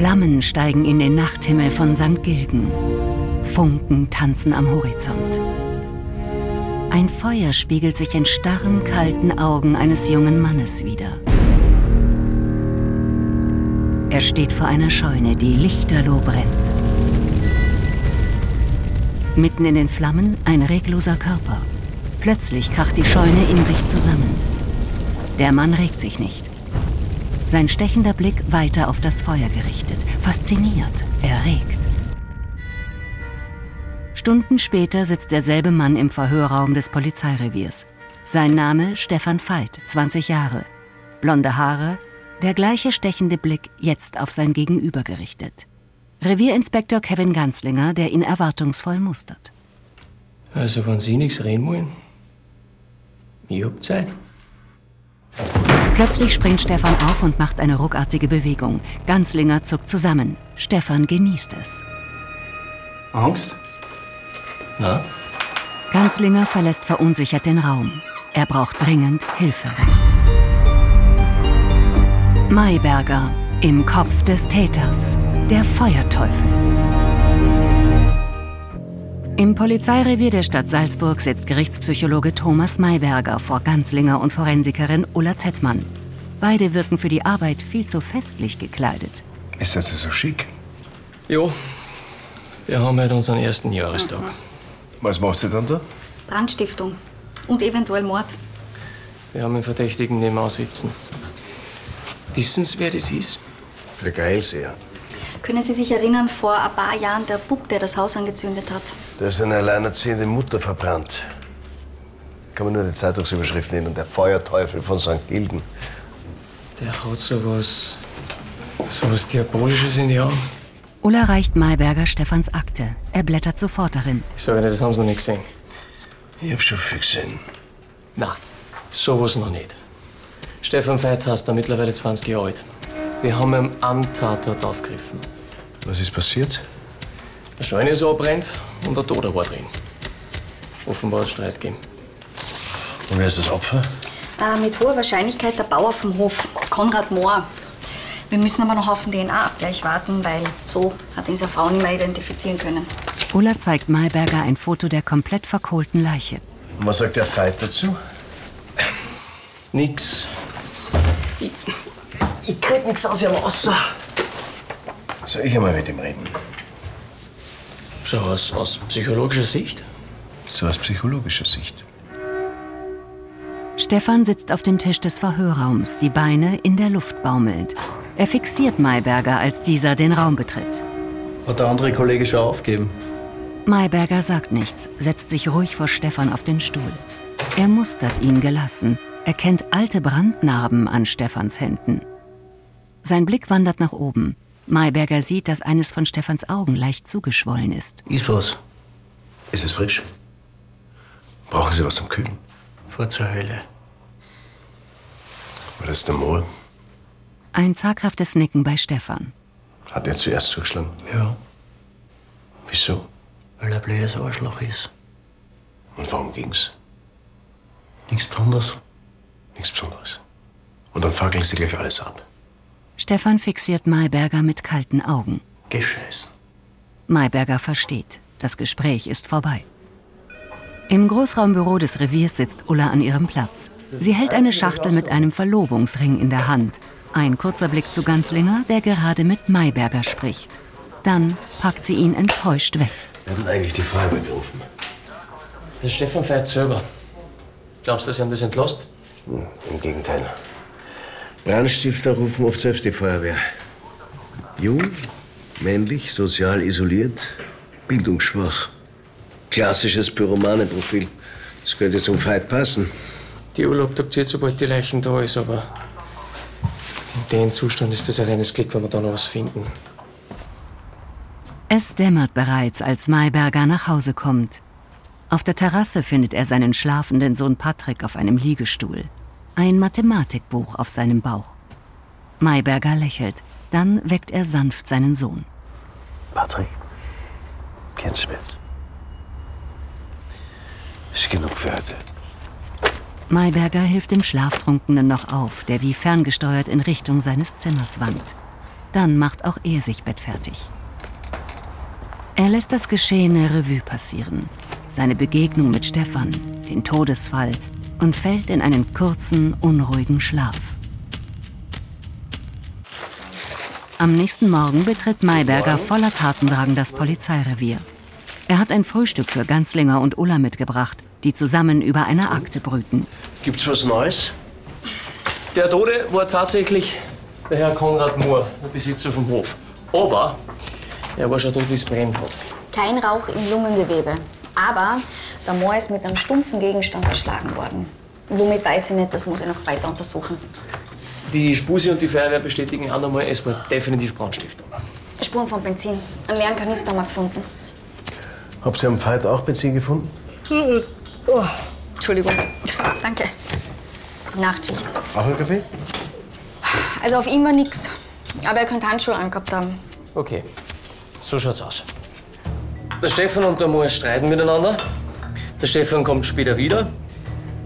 Flammen steigen in den Nachthimmel von St. Gilgen. Funken tanzen am Horizont. Ein Feuer spiegelt sich in starren, kalten Augen eines jungen Mannes wider. Er steht vor einer Scheune, die lichterloh brennt. Mitten in den Flammen ein regloser Körper. Plötzlich kracht die Scheune in sich zusammen. Der Mann regt sich nicht. Sein stechender Blick weiter auf das Feuer gerichtet. Fasziniert, erregt. Stunden später sitzt derselbe Mann im Verhörraum des Polizeireviers. Sein Name Stefan Veit, 20 Jahre. Blonde Haare, der gleiche stechende Blick jetzt auf sein Gegenüber gerichtet. Revierinspektor Kevin Ganzlinger, der ihn erwartungsvoll mustert. Also, wenn Sie nichts reden wollen, ich hab Zeit. Plötzlich springt Stefan auf und macht eine ruckartige Bewegung. Ganzlinger zuckt zusammen. Stefan genießt es. Angst? Na? Ganzlinger verlässt verunsichert den Raum. Er braucht dringend Hilfe. Mayberger im Kopf des Täters. Der Feuerteufel. Im Polizeirevier der Stadt Salzburg sitzt Gerichtspsychologe Thomas Mayberger vor Ganzlinger und Forensikerin Ulla Tettmann. Beide wirken für die Arbeit viel zu festlich gekleidet. Ist das so schick? Jo, wir haben heute unseren ersten Jahrestag. Was machst du dann da? Brandstiftung und eventuell Mord. Wir haben einen Verdächtigen nebenan sitzen. Wissen Sie, wer das ist? Der Geilseher. Können Sie sich erinnern, vor ein paar Jahren der Bub, der das Haus angezündet hat? Der ist eine alleinerziehende Mutter verbrannt. Kann man nur die Zeitungsüberschrift nennen. Der Feuerteufel von St. Gilgen. Der hat sowas. sowas Diabolisches in die Augen. Ulla reicht Mayberger Stefans Akte. Er blättert sofort darin. Ich sage Ihnen, das haben Sie noch nicht gesehen. Ich hab schon viel gesehen. Na, sowas noch nicht. Stefan Veit heißt er mittlerweile 20 Jahre alt. Wir haben ihn am Tatort aufgegriffen. Was ist passiert? Der Scheune ist abbrennt und der Toter war drin. Offenbar hat es Streit gegeben. Und wer ist das Opfer? Äh, mit hoher Wahrscheinlichkeit der Bauer vom Hof, Konrad Mohr. Wir müssen aber noch auf den DNA-Abgleich warten, weil so hat ihn seine Frau nicht mehr identifizieren können. Ulla zeigt Mayberger ein Foto der komplett verkohlten Leiche. Und was sagt der Veit dazu? Nix. Ich, ich krieg nix aus ihrem Wasser. Soll ich einmal mit ihm reden? So aus, aus psychologischer Sicht? So aus psychologischer Sicht. Stefan sitzt auf dem Tisch des Verhörraums, die Beine in der Luft baumelnd. Er fixiert Mayberger, als dieser den Raum betritt. Hat der andere Kollege schon aufgeben? Mayberger sagt nichts, setzt sich ruhig vor Stefan auf den Stuhl. Er mustert ihn gelassen, erkennt alte Brandnarben an Stefans Händen. Sein Blick wandert nach oben. Mayberger sieht, dass eines von Stefans Augen leicht zugeschwollen ist. Ist was? Ist es frisch? Brauchen Sie was zum Kühlen? Vor zur Hölle. War das der Mohl? Ein zaghaftes Nicken bei Stefan. Hat er zuerst zugeschlagen? Ja, Wieso? weil er ein blödes Arschloch ist. Und warum ging's? Nichts Besonderes. Nichts Besonderes. Und dann fackeln Sie gleich alles ab. Stefan fixiert Mayberger mit kalten Augen. Gescheißen. Mayberger versteht. Das Gespräch ist vorbei. Im Großraumbüro des Reviers sitzt Ulla an ihrem Platz. Sie hält eine Schachtel mit einem Verlobungsring in der Hand. Ein kurzer Blick zu Ganzlinger, der gerade mit Mayberger spricht. Dann packt sie ihn enttäuscht weg. Wir hatten eigentlich die Feuerwehr gerufen. Der Stefan Veit selber. Glaubst du, Sie haben das entlost? Hm, Im Gegenteil. Brandstifter rufen oft selbst die Feuerwehr. Jung, männlich, sozial isoliert, bildungsschwach. Klassisches Pyromanenprofil. Das könnte zum Fight passen. Die Ulla obduziert, sobald die Leichen da ist, aber in dem Zustand ist das ein reines Glück, wenn wir da noch was finden. Es dämmert bereits, als Mayberger nach Hause kommt. Auf der Terrasse findet er seinen schlafenden Sohn Patrick auf einem Liegestuhl. Ein Mathematikbuch auf seinem Bauch. Mayberger lächelt. Dann weckt er sanft seinen Sohn. Patrick, geh ins Bett. Ist genug für heute. Mayberger hilft dem Schlaftrunkenen noch auf, der wie ferngesteuert in Richtung seines Zimmers wankt. Dann macht auch er sich bettfertig. Er lässt das Geschehene Revue passieren. Seine Begegnung mit Stefan, den Todesfall und fällt in einen kurzen, unruhigen Schlaf. Am nächsten Morgen betritt Mayberger voller Tatendrang das Polizeirevier. Er hat ein Frühstück für Ganzlinger und Ulla mitgebracht, die zusammen über eine Akte brüten. Gibt's was Neues? Der Tode war tatsächlich der Herr Konrad Mohr, der Besitzer vom Hof. Aber er war schon tot, wie es brennt hat. Kein Rauch im Lungengewebe. Aber der Moor ist mit einem stumpfen Gegenstand erschlagen worden. Womit weiß ich nicht, das muss ich noch weiter untersuchen. Die Spusi und die Feuerwehr bestätigen auch nochmal, es war definitiv Brandstiftung. Spuren von Benzin. Einen leeren Kanister haben wir gefunden. Habt ihr am Fight auch Benzin gefunden? Oh, Entschuldigung. Danke. Nachtschicht. Auch ein Kaffee? Also auf ihm war nix. Aber er könnte Handschuhe angehabt haben. Okay, so schaut's aus. Der Stefan und der Mohr streiten miteinander. Der Stefan kommt später wieder.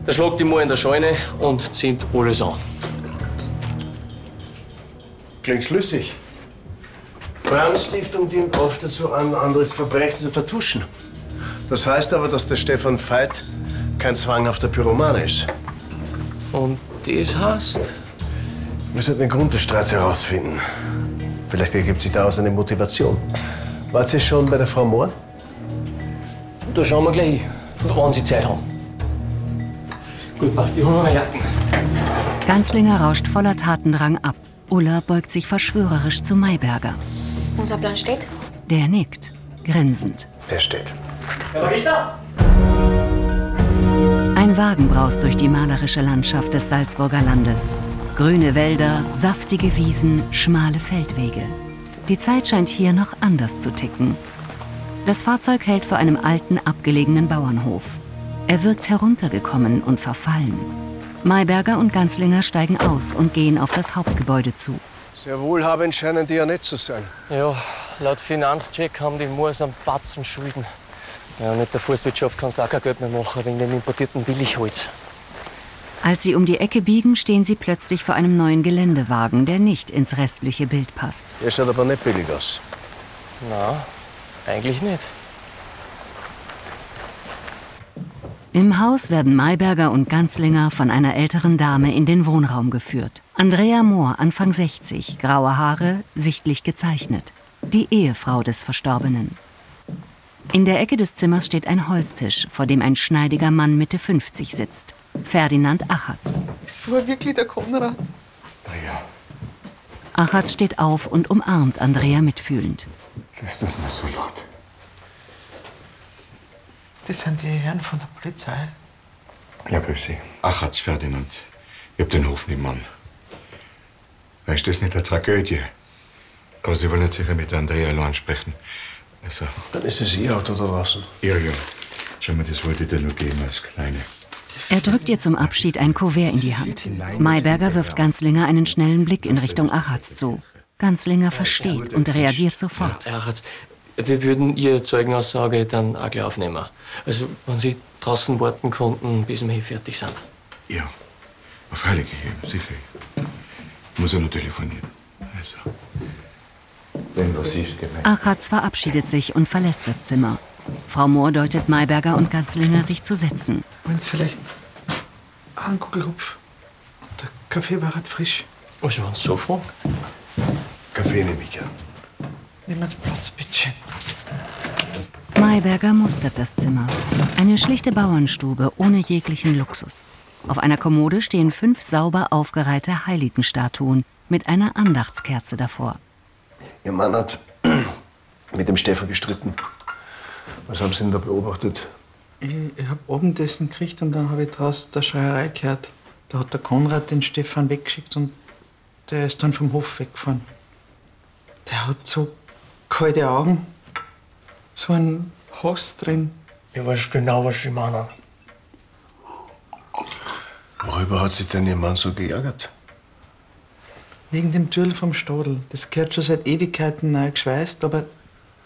Der schlägt die Mohr in der Scheune und zieht alles an. Klingt schlüssig. Brandstiftung dient oft dazu, ein anderes Verbrechen zu vertuschen. Das heißt aber, dass der Stefan Veit kein zwanghafter Pyroman ist. Und das heißt? Wir sollten den Grund des Streits herausfinden. Vielleicht ergibt sich daraus eine Motivation. Wart ihr schon bei der Frau Mohr? Da schauen wir gleich hin, wann Sie Zeit haben. Gut, passt, ich hol meine Jacken. Ganzlinger rauscht voller Tatendrang ab. Ulla beugt sich verschwörerisch zu Mayberger. Unser Plan steht. Der nickt, grinsend. Der steht. Herr Magister! Ein Wagen braust durch die malerische Landschaft des Salzburger Landes. Grüne Wälder, saftige Wiesen, schmale Feldwege. Die Zeit scheint hier noch anders zu ticken. Das Fahrzeug hält vor einem alten, abgelegenen Bauernhof. Er wirkt heruntergekommen und verfallen. Mayberger und Ganzlinger steigen aus und gehen auf das Hauptgebäude zu. Sehr wohlhabend scheinen die ja nicht zu sein. Ja, laut Finanzcheck haben die Moors einen Batzen Schulden. Ja, mit der Forstwirtschaft kannst du auch kein Geld mehr machen, wegen dem importierten Billigholz. Als sie um die Ecke biegen, stehen sie plötzlich vor einem neuen Geländewagen, der nicht ins restliche Bild passt. Der schaut aber nicht billig aus. Na, eigentlich nicht. Im Haus werden Mayberger und Ganzlinger von einer älteren Dame in den Wohnraum geführt. Andrea Mohr, Anfang 60, graue Haare, sichtlich gezeichnet. Die Ehefrau des Verstorbenen. In der Ecke des Zimmers steht ein Holztisch, vor dem ein schneidiger Mann Mitte 50 sitzt. Ferdinand Achatz. Das war wirklich der Konrad. Naja, Achatz steht auf und umarmt Andrea mitfühlend. das tut mir so leid. Das sind die Herren von der Polizei. Ja, grüß Sie. Achatz Ferdinand. Ich hab den Hof nebenan. Ist das nicht eine Tragödie? Aber Sie wollen jetzt sicher mit Andrea allein sprechen. Also, Dann ist es ihr Auto da draußen. ja, ja. Schau mal, das wollte ich dir nur geben als Kleine. Er drückt ihr zum Abschied ein Kuvert in die Hand. Mayberger wirft Ganzlinger einen schnellen Blick in Richtung Achatz zu. Ganzlinger versteht und reagiert sofort. Herr Ratz, wir würden Ihre Zeugenaussage dann auch gleich aufnehmen. Also, wenn Sie draußen warten konnten, bis wir hier fertig sind. Ja, auf Heilige gegeben, sicher. Muss ja nur telefonieren. Also. Wenn was ist, gemeint. Achatz verabschiedet sich und verlässt das Zimmer. Frau Mohr deutet Mayberger und Ganzlinger, sich zu setzen. Sie vielleicht einen Kugelhupf? Und der Kaffee war halt frisch. Also, wenn Sie so fragen. Kaffee nehme ich gern. Nehmen Sie Platz, bitte. Mayberger mustert das Zimmer. Eine schlichte Bauernstube ohne jeglichen Luxus. Auf einer Kommode stehen fünf sauber aufgereihte Heiligenstatuen mit einer Andachtskerze davor. Ihr Mann hat mit dem Stefan gestritten. Was haben Sie denn da beobachtet? Ich, ich hab Abendessen gekriegt und dann habe ich draußen der Schreierei gehört. Da hat der Konrad den Stefan weggeschickt und der ist dann vom Hof weggefahren. Der hat so kalte Augen, so einen Hass drin. Ich weiß genau, was Sie meinen. Worüber hat sich denn Ihr Mann so geärgert? Wegen dem Türl vom Stadel. Das gehört schon seit Ewigkeiten neu geschweißt, aber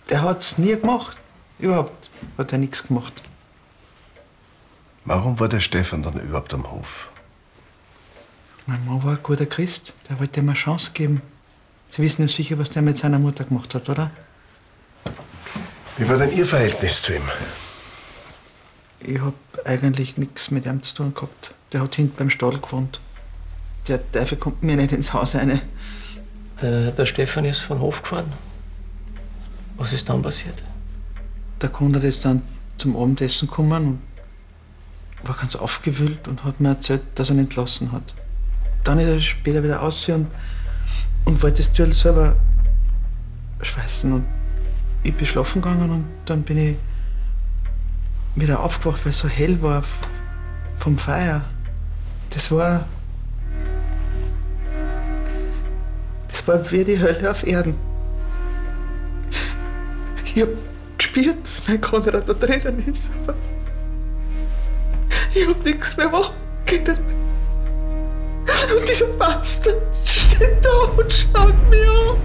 der hat's nie gemacht. Überhaupt hat er nichts gemacht. Warum war der Stefan dann überhaupt am Hof? Mein Mann war ein guter Christ. Der wollte ihm eine Chance geben. Sie wissen ja sicher, was der mit seiner Mutter gemacht hat, oder? Wie war denn Ihr Verhältnis zu ihm? Ich hab eigentlich nichts mit ihm zu tun gehabt. Der hat hinten beim Stadel gewohnt. Der Teufel kommt mir nicht ins Haus rein. Der, der Stefan ist von Hof gefahren. Was ist dann passiert? Der Konrad ist dann zum Abendessen gekommen und war ganz aufgewühlt und hat mir erzählt, dass er ihn entlassen hat. Dann ist er später wieder raus und, und wollte das Türl selber schweißen. Und ich bin schlafen gegangen und dann bin ich wieder aufgewacht, weil es so hell war vom Feuer. Das war. Das war wie die Hölle auf Erden. Ich hab gespürt, dass mein Konrad da drinnen ist, aber ich hab nichts mehr machen können. Und dieser Bastard steht da und schaut mich an.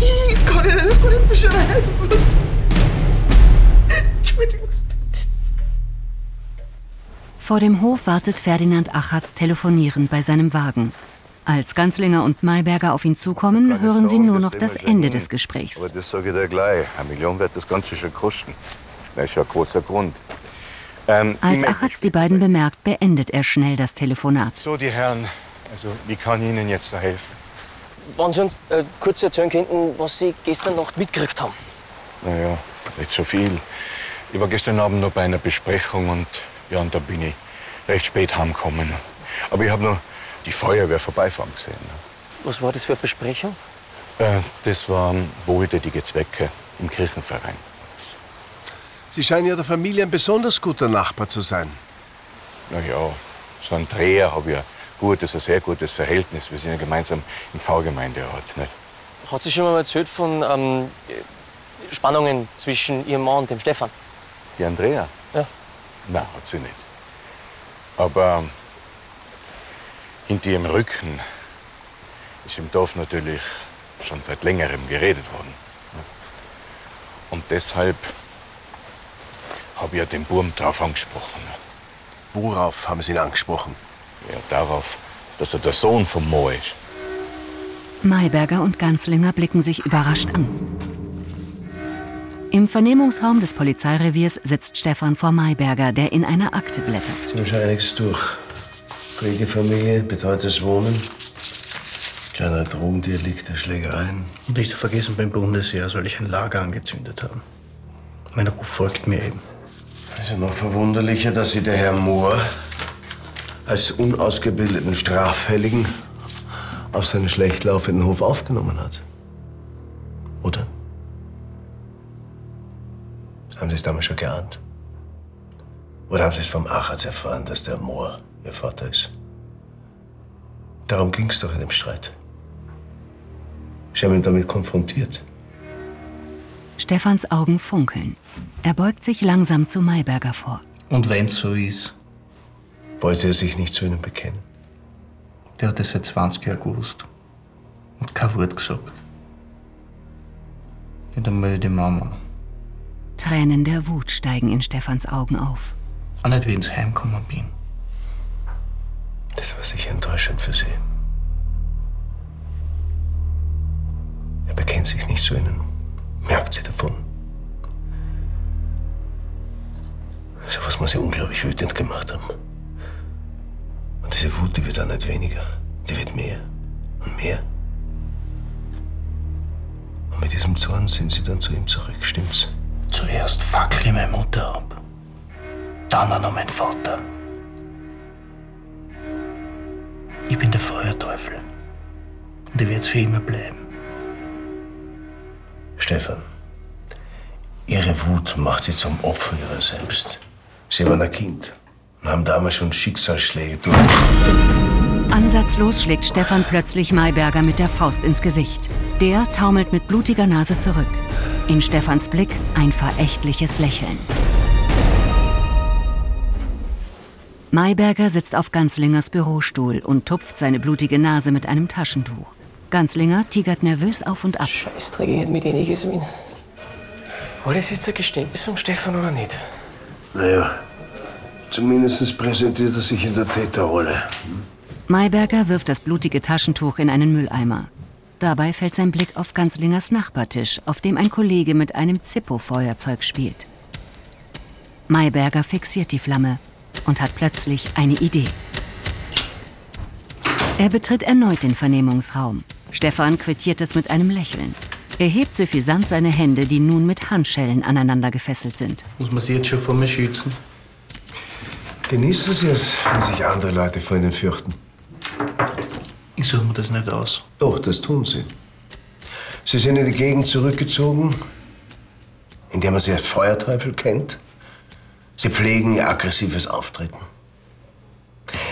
Ich kann Ihnen das gar nicht beschreiben. Was... Bitte. Vor dem Hof wartet Ferdinand Achatz telefonierend bei seinem Wagen. Als Ganzlinger und Mayberger auf ihn zukommen, hören sie nur noch das Ende des Aber Gesprächs. das sage ich dir gleich. Eine Million wird das Ganze schon kosten. Das ist ja ein großer Grund. Ähm, Als Achatz die beiden bemerkt, beendet er schnell das Telefonat. So, die Herren, also wie kann ich Ihnen jetzt da helfen? Wenn Sie uns äh, kurz erzählen könnten, was Sie gestern Nacht mitgekriegt haben. Naja, nicht so viel. Ich war gestern Abend noch bei einer Besprechung und ja, und da bin ich recht spät heimgekommen. Aber ich habe noch die Feuerwehr vorbeifahren gesehen. Was war das für eine Besprechung? Äh, das waren wohltätige Zwecke im Kirchenverein. Sie scheinen ja der Familie ein besonders guter Nachbar zu sein. Naja, so ein Dreher habe ich ein gutes, ein sehr gutes Verhältnis. Wir sind ja gemeinsam im Pfarrgemeinderat. Nicht? Hat sie schon mal erzählt von ähm, Spannungen zwischen Ihrem Mann und dem Stefan? Die Andrea? Ja. Nein, hat sie nicht. Aber hinter ihrem Rücken ist im Dorf natürlich schon seit längerem geredet worden. Und deshalb habe ich ja den Burm drauf angesprochen. Worauf haben Sie ihn angesprochen? Ja, darauf, dass er der Sohn vom Mo ist. Mayberger und Ganzlinger blicken sich überrascht an. Im Vernehmungsraum des Polizeireviers sitzt Stefan vor Mayberger, der in einer Akte blättert. Sie haben schon einiges durch. Pflegefamilie, betreutes Wohnen, kleiner Drogendelikte, Schlägereien. Und nicht zu vergessen, beim Bundesheer soll ich ein Lager angezündet haben. Mein Ruf folgt mir eben. Es ist ja noch verwunderlicher, dass Sie der Herr Mohr als unausgebildeten Straffälligen auf seinen schlecht laufenden Hof aufgenommen hat. Oder? Haben Sie es damals schon geahnt? Oder haben Sie es vom Achatz erfahren, dass der Mohr Ihr Vater ist? Darum ging es doch in dem Streit. Sie haben ihn damit konfrontiert. Stefans Augen funkeln. Er beugt sich langsam zu Mayberger vor. Und wenn's so ist, Wollte er sich nicht zu Ihnen bekennen? der hat es seit 20 Jahren gewusst. Und kein Wort gesagt. Nicht einmal die Mama. Tränen der Wut steigen in Stefans Augen auf. Auch nicht, wenn ich heimgekommen bin. Das war sicher enttäuschend für Sie. Er bekennt sich nicht zu Ihnen. Merkt Sie davon. So was muss Sie unglaublich wütend gemacht haben. Und diese Wut, die wird dann nicht weniger. Die wird mehr und mehr. Und mit diesem Zorn sind Sie dann zu ihm zurück, stimmt's? Zuerst fackel ich meine Mutter ab. Dann auch noch mein Vater. Ich bin der Feuerteufel. Und ich werde es für immer bleiben. Stefan, Ihre Wut macht Sie zum Opfer Ihrer selbst. Sie waren ein Kind und haben damals schon Schicksalsschläge durch. Ansatzlos schlägt Stefan plötzlich Mayberger mit der Faust ins Gesicht. Der taumelt mit blutiger Nase zurück. In Stefans Blick ein verächtliches Lächeln. Mayberger sitzt auf Ganzlingers Bürostuhl und tupft seine blutige Nase mit einem Taschentuch. Ganzlinger tigert nervös auf und ab. Scheißdreck, ich hätte mit denen gesehen. War das jetzt ein Geständnis vom Stefan oder nicht? Naja, zumindest präsentiert er sich in der Täterrolle. Mayberger wirft das blutige Taschentuch in einen Mülleimer. Dabei fällt sein Blick auf Ganzlingers Nachbartisch, auf dem ein Kollege mit einem Zippo-Feuerzeug spielt. Mayberger fixiert die Flamme und hat plötzlich eine Idee. Er betritt erneut den Vernehmungsraum. Stefan quittiert es mit einem Lächeln. Er hebt suffisant seine Hände, die nun mit Handschellen aneinander gefesselt sind. Muss man sie jetzt schon vor mir schützen? Genießen Sie es, wenn sich andere Leute vor Ihnen fürchten. Ich suche mir das nicht aus. Doch, das tun Sie. Sie sind in die Gegend zurückgezogen, in der man Sie als Feuerteufel kennt. Sie pflegen Ihr aggressives Auftreten.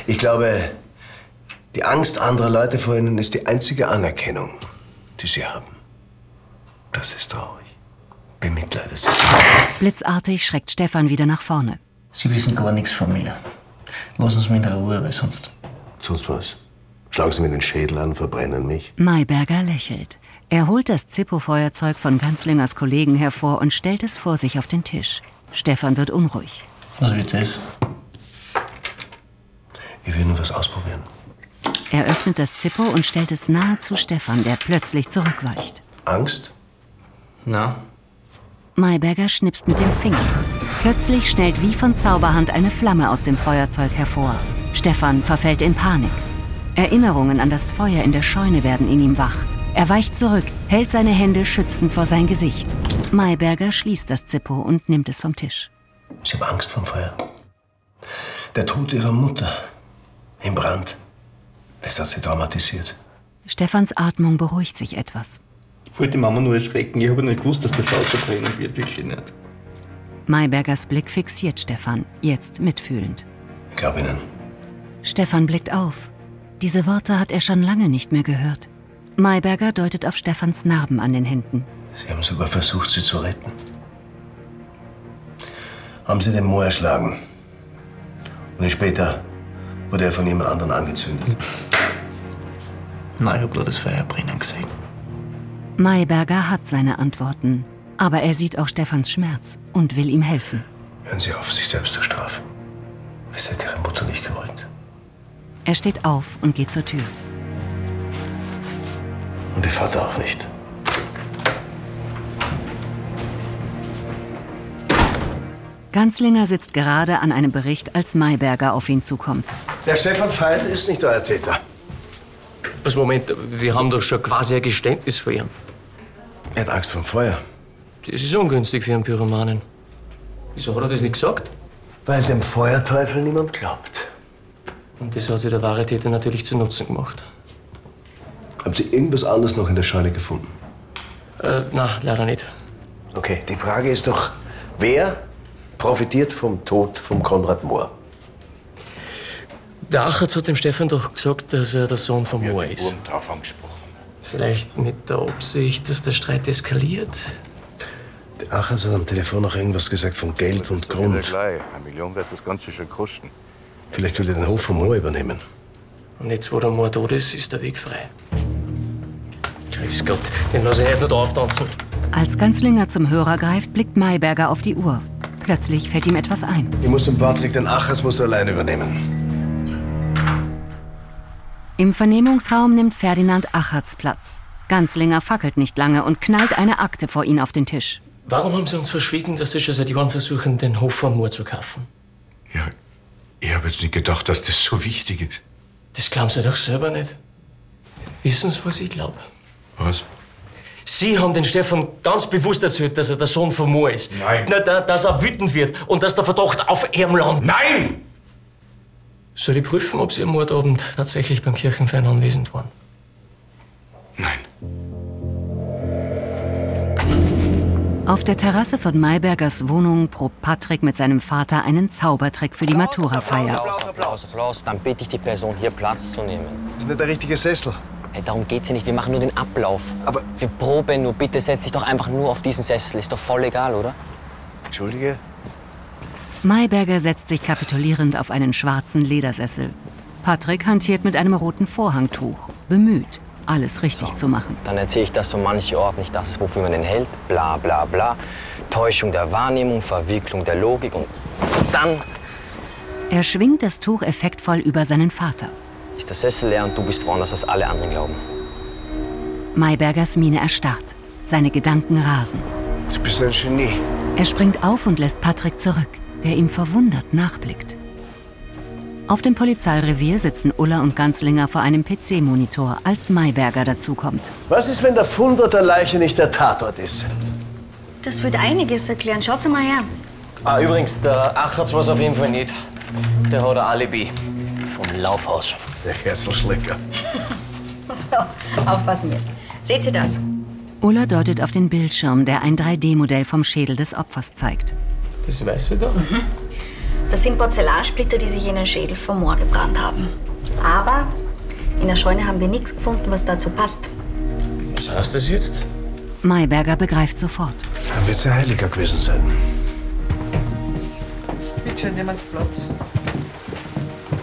Ich glaube, die Angst anderer Leute vor Ihnen ist die einzige Anerkennung, die Sie haben. Das ist traurig. Bemitleide Sie. Blitzartig schreckt Stefan wieder nach vorne. Sie wissen gar nichts von mir. Lassen Sie mich in Ruhe, weil sonst. Sonst was? Schlagen Sie mir den Schädel an, verbrennen mich. Mayberger lächelt. Er holt das Zippo-Feuerzeug von Ganzlingers Kollegen hervor und stellt es vor sich auf den Tisch. Stefan wird unruhig. Was wird das? Ich will nur was ausprobieren. Er öffnet das Zippo und stellt es nahe zu Stefan, der plötzlich zurückweicht. Angst? Na, Mayberger schnipst mit dem Finger. Plötzlich schnellt wie von Zauberhand eine Flamme aus dem Feuerzeug hervor. Stefan verfällt in Panik. Erinnerungen an das Feuer in der Scheune werden in ihm wach. Er weicht zurück, hält seine Hände schützend vor sein Gesicht. Mayberger schließt das Zippo und nimmt es vom Tisch. Sie haben Angst vom Feuer. Der Tod Ihrer Mutter im Brand, das hat Sie traumatisiert. Stefans Atmung beruhigt sich etwas. ich wollte die Mama nur erschrecken. Ich habe nicht gewusst, dass das Haus so brennen wird. Wirklich nicht. Maybergers Blick fixiert Stefan, jetzt mitfühlend. Ich glaube Ihnen. Stefan blickt auf. Diese Worte hat er schon lange nicht mehr gehört. Mayberger deutet auf Stefans Narben an den Händen. Sie haben sogar versucht, sie zu retten. Haben Sie den Moor erschlagen. Und später wurde er von jemand anderem angezündet. Nein, ich habe nur das Feuer brennen gesehen. Mayberger hat seine Antworten. Aber er sieht auch Stefans Schmerz und will ihm helfen. Hören Sie auf, sich selbst zu strafen. Das hätte Ihre Mutter nicht gewollt. Er steht auf und geht zur Tür. Und Ihr Vater auch nicht. Ganzlinger sitzt gerade an einem Bericht, als Mayberger auf ihn zukommt. Der Stefan Veit ist nicht euer Täter. Was, Moment, wir haben doch schon quasi ein Geständnis von ihm. Er hat Angst vom Feuer. Das ist ungünstig für einen Pyromanen. Wieso hat er das nicht gesagt? Weil dem Feuerteufel niemand glaubt. Und das hat sich der wahre Täter natürlich zu Nutzen gemacht. Haben Sie irgendwas anderes noch in der Scheune gefunden? Äh, na, leider nicht. Okay, die Frage ist doch, wer profitiert vom Tod von Konrad Mohr? Der Achatz hat dem Stefan doch gesagt, dass er der Sohn von Moa ist. Drauf angesprochen. Vielleicht mit der Absicht, dass der Streit eskaliert. Der Achers hat am Telefon noch irgendwas gesagt von Geld und Grund. gleich. Eine Million wird das Ganze schon kosten. Vielleicht will er den Hof vom Moor übernehmen. Und jetzt, wo der Moor tot ist, ist der Weg frei. Grüß Gott, den lasse ich heute nicht auftanzen. Als Ganzlinger zum Hörer greift, blickt Mayberger auf die Uhr. Plötzlich fällt ihm etwas ein. Ich muss den Patrick, den Achers musst du allein übernehmen. Im Vernehmungsraum nimmt Ferdinand Achertz Platz. Ganzlinger fackelt nicht lange und knallt eine Akte vor ihn auf den Tisch. Warum haben Sie uns verschwiegen, dass Sie schon seit Jahren versuchen, den Hof von Moor zu kaufen? Ja, ich habe jetzt nicht gedacht, dass das so wichtig ist. Das glauben Sie doch selber nicht. Wissen Sie, was ich glaube? Was? Sie haben den Stefan ganz bewusst erzählt, dass er der Sohn von Moor ist. Nein. Na, da, dass er wütend wird und dass der Verdacht auf ihrem Land. Nein! Soll ich prüfen, ob Sie am Mordabend tatsächlich beim Kirchenfeiern anwesend waren? Nein. Auf der Terrasse von Maybergers Wohnung probt Patrick mit seinem Vater einen Zaubertrick für die Matura-Feier. Applaus, Applaus, Applaus. Dann bitte ich die Person, hier Platz zu nehmen. Das ist nicht der richtige Sessel. Hey, darum geht's hier nicht. Wir machen nur den Ablauf. Aber- Wir proben nur. Bitte setz dich doch einfach nur auf diesen Sessel. Ist doch voll egal, oder? Entschuldige. Mayberger setzt sich kapitulierend auf einen schwarzen Ledersessel. Patrick hantiert mit einem roten Vorhangtuch, bemüht, alles richtig zu machen. Dann erzähle ich das so manche Ort nicht. Das ist, wofür man den hält. Bla, bla, bla. Täuschung der Wahrnehmung, Verwicklung der Logik und dann Er schwingt das Tuch effektvoll über seinen Vater. Ist der Sessel leer und du bist woanders, als alle anderen glauben. Maybergers Miene erstarrt. Seine Gedanken rasen. Du bist ein Genie. Er springt auf und lässt Patrick zurück, der ihm verwundert nachblickt. Auf dem Polizeirevier sitzen Ulla und Ganzlinger vor einem PC-Monitor, als Mayberger dazukommt. Was ist, wenn der Fundort der Leiche nicht der Tatort ist? Das wird einiges erklären. Schaut's mal her. Ah, übrigens, der Achatz war's auf jeden Fall nicht. Der hat ein Alibi. Vom Laufhaus. Der Herzelschlecker. So, aufpassen jetzt. Seht ihr das? Ulla deutet auf den Bildschirm, der ein 3D-Modell vom Schädel des Opfers zeigt. Das weißt du da? Das sind Porzellansplitter, die sich in den Schädel vom Moor gebrannt haben. Aber in der Scheune haben wir nichts gefunden, was dazu passt. Was heißt das jetzt? Mayberger begreift sofort. Dann wird ein Heiliger gewesen sein. Bitte schön, nehmen Sie Platz.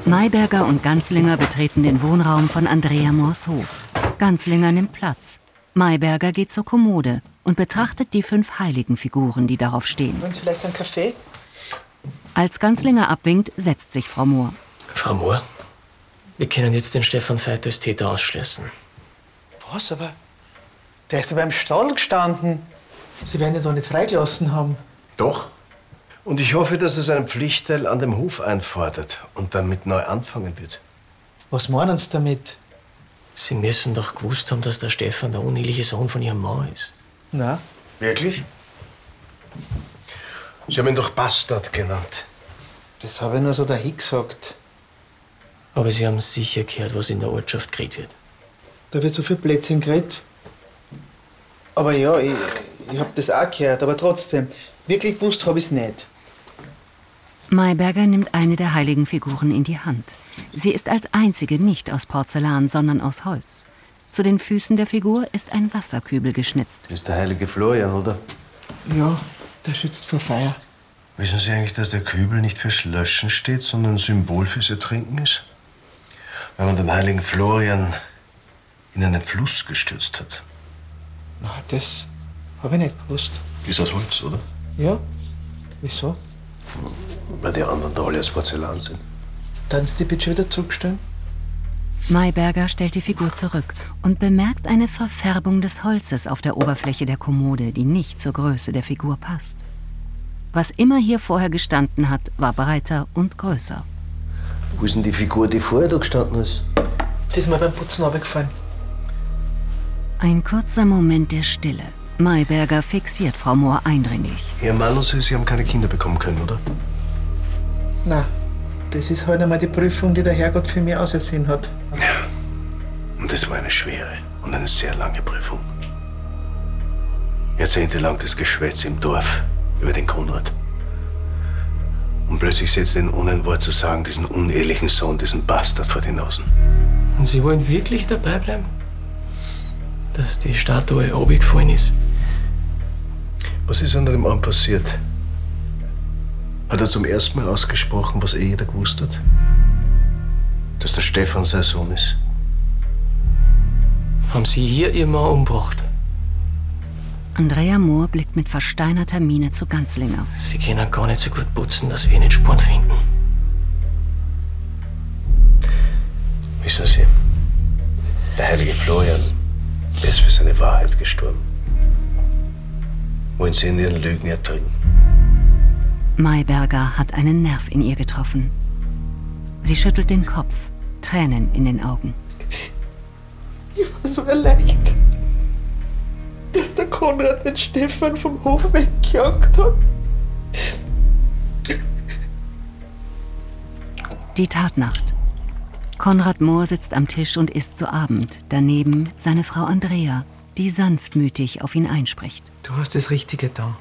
Mayberger und Ganzlinger betreten den Wohnraum von Andrea Moors Hof. Ganzlinger nimmt Platz. Mayberger geht zur Kommode und betrachtet die fünf heiligen Figuren, die darauf stehen. Wollen Sie vielleicht einen Kaffee? Als Ganzlinger abwinkt, setzt sich Frau Mohr. Frau Mohr, wir können jetzt den Stefan Veit als Täter ausschließen. Was, aber der ist ja beim Stall gestanden. Sie werden ihn doch nicht freigelassen haben. Doch. Und ich hoffe, dass er seinen Pflichtteil an dem Hof einfordert und damit neu anfangen wird. Was meinen Sie damit? Sie müssen doch gewusst haben, dass der Stefan der uneheliche Sohn von ihrem Mann ist. Na, Wirklich? Sie haben ihn doch Bastard genannt. das habe ich nur so dahin gesagt. Aber Sie haben sicher gehört, was in der Ortschaft geredet wird. Da wird so viel Plätzchen geredet. Aber ja, ich, ich habe das auch gehört. Aber trotzdem, wirklich gewusst habe ich es nicht. Mayberger nimmt eine der heiligen Figuren in die Hand. Sie ist als einzige nicht aus Porzellan, sondern aus Holz. Zu den Füßen der Figur ist ein Wasserkübel geschnitzt. Das ist der heilige Florian, oder? Ja, der schützt vor Feuer. Wissen Sie eigentlich, dass der Kübel nicht fürs Löschen steht, sondern ein Symbol fürs Ertrinken ist? Wenn man den heiligen Florian in einen Fluss gestürzt hat. Na, das habe ich nicht gewusst. Ist aus Holz, oder? Ja? Wieso? Weil die anderen da alle aus Porzellan sind. Dann Sie die bitte wieder zurückstellen? Mayberger stellt die Figur zurück und bemerkt eine Verfärbung des Holzes auf der Oberfläche der Kommode, die nicht zur Größe der Figur passt. Was immer hier vorher gestanden hat, war breiter und größer. Wo ist denn die Figur, die vorher da gestanden ist? Die ist mir beim Putzen runtergefallen. Ein kurzer Moment der Stille. Mayberger fixiert Frau Mohr eindringlich. Ihr Mann und Sie, Sie haben keine Kinder bekommen können, oder? Na, das ist halt einmal die Prüfung, die der Herrgott für mich ausersehen hat. Und das war eine schwere und eine sehr lange Prüfung. Jahrzehntelang das Geschwätz im Dorf über den Konrad. Und plötzlich setzt er ihn ohne ein Wort zu sagen, diesen unehelichen Sohn, diesen Bastard vor die Nasen. Und Sie wollen wirklich dabei bleiben? Dass die Statue runtergefallen ist? Was ist unter dem Arm passiert? Hat er zum ersten Mal ausgesprochen, was eh jeder gewusst hat? Dass der Stefan sein Sohn ist? Haben Sie hier Ihr Mann umgebracht? Andrea Mohr blickt mit versteinerter Miene zu Ganzlinger. Sie können gar nicht so gut putzen, dass wir nicht Spuren finden. Wissen Sie, der heilige Florian, der ist für seine Wahrheit gestorben. Wollen Sie in Ihren Lügen ertrinken? Mayberger hat einen Nerv in ihr getroffen. Sie schüttelt den Kopf, Tränen in den Augen. Ich war so erleichtert, dass der Konrad den Stefan vom Hof weggejagt hat. Die Tatnacht. Konrad Mohr sitzt am Tisch und isst zu Abend. Daneben seine Frau Andrea, die sanftmütig auf ihn einspricht. Du hast das Richtige da.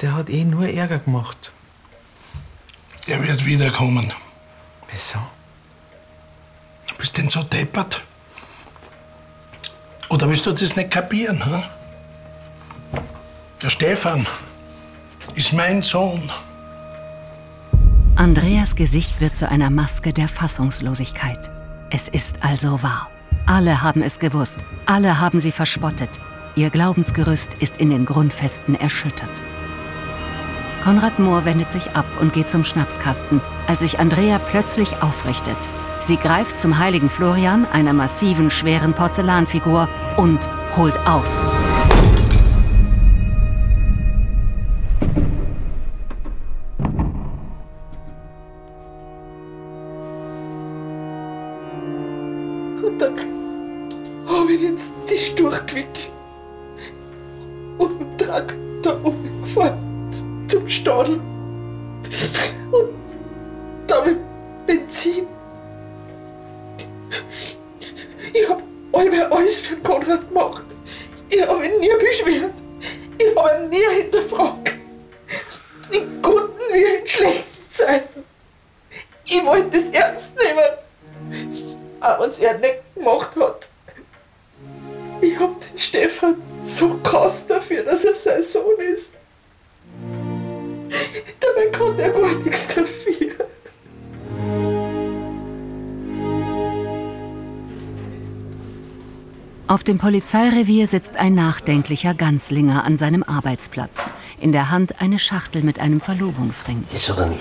Der hat eh nur Ärger gemacht. Er wird wiederkommen. Wieso? Du bist denn so deppert? Oder willst du das nicht kapieren? Hm? Der Stefan ist mein Sohn. Andreas Gesicht wird zu einer Maske der Fassungslosigkeit. Es ist also wahr. Alle haben es gewusst. Alle haben sie verspottet. Ihr Glaubensgerüst ist in den Grundfesten erschüttert. Konrad Mohr wendet sich ab und geht zum Schnapskasten, als sich Andrea plötzlich aufrichtet. Sie greift zum heiligen Florian, einer massiven, schweren Porzellanfigur, und holt aus. Und da mit Benzin. Ich habe allweil alles für Konrad gemacht. Ich habe ihn nie beschwert. Ich habe ihn nie hinterfragt. In guten wie in schlechten Zeiten. Ich wollte es ernst nehmen. Wenn es er nicht gemacht hat. Ich hab den Stefan so gehasst dafür, dass er sein Sohn ist. Dabei kann er gar nichts dafür. Auf dem Polizeirevier sitzt ein nachdenklicher Ganzlinger an seinem Arbeitsplatz. In der Hand eine Schachtel mit einem Verlobungsring. Jetzt oder nie?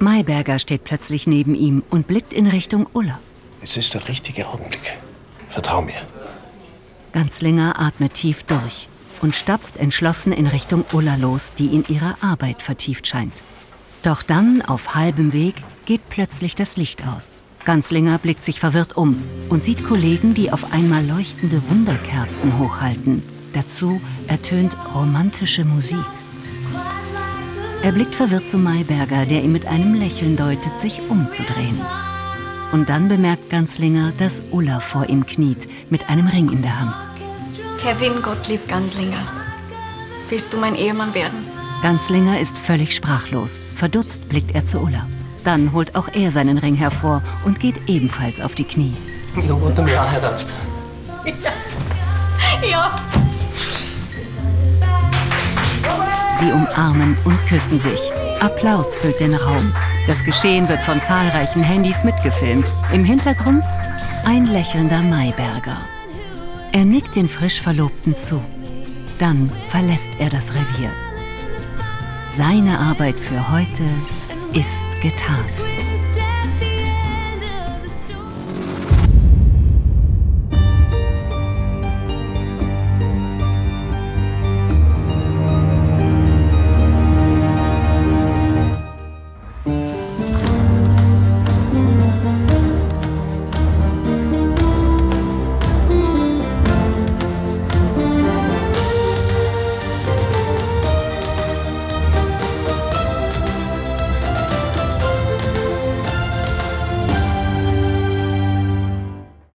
Mayberger steht plötzlich neben ihm und blickt in Richtung Ulla. Es ist der richtige Augenblick. Vertrau mir. Ganzlinger atmet tief durch und stapft entschlossen in Richtung Ulla los, die in ihrer Arbeit vertieft scheint. Doch dann, auf halbem Weg, geht plötzlich das Licht aus. Ganzlinger blickt sich verwirrt um und sieht Kollegen, die auf einmal leuchtende Wunderkerzen hochhalten. Dazu ertönt romantische Musik. Er blickt verwirrt zu Mayberger, der ihm mit einem Lächeln deutet, sich umzudrehen. Und dann bemerkt Ganzlinger, dass Ulla vor ihm kniet, mit einem Ring in der Hand. Kevin Gottlieb Ganslinger, willst du mein Ehemann werden? Ganzlinger ist völlig sprachlos. Verdutzt blickt er zu Ulla. Dann holt auch er seinen Ring hervor und geht ebenfalls auf die Knie. Du, du mich auch heiratst. Ja. Sie umarmen und küssen sich. Applaus füllt den Raum. Das Geschehen wird von zahlreichen Handys mitgefilmt. Im Hintergrund ein lächelnder Mayberger. Er nickt den frisch Verlobten zu. Dann verlässt er das Revier. Seine Arbeit für heute ist getan.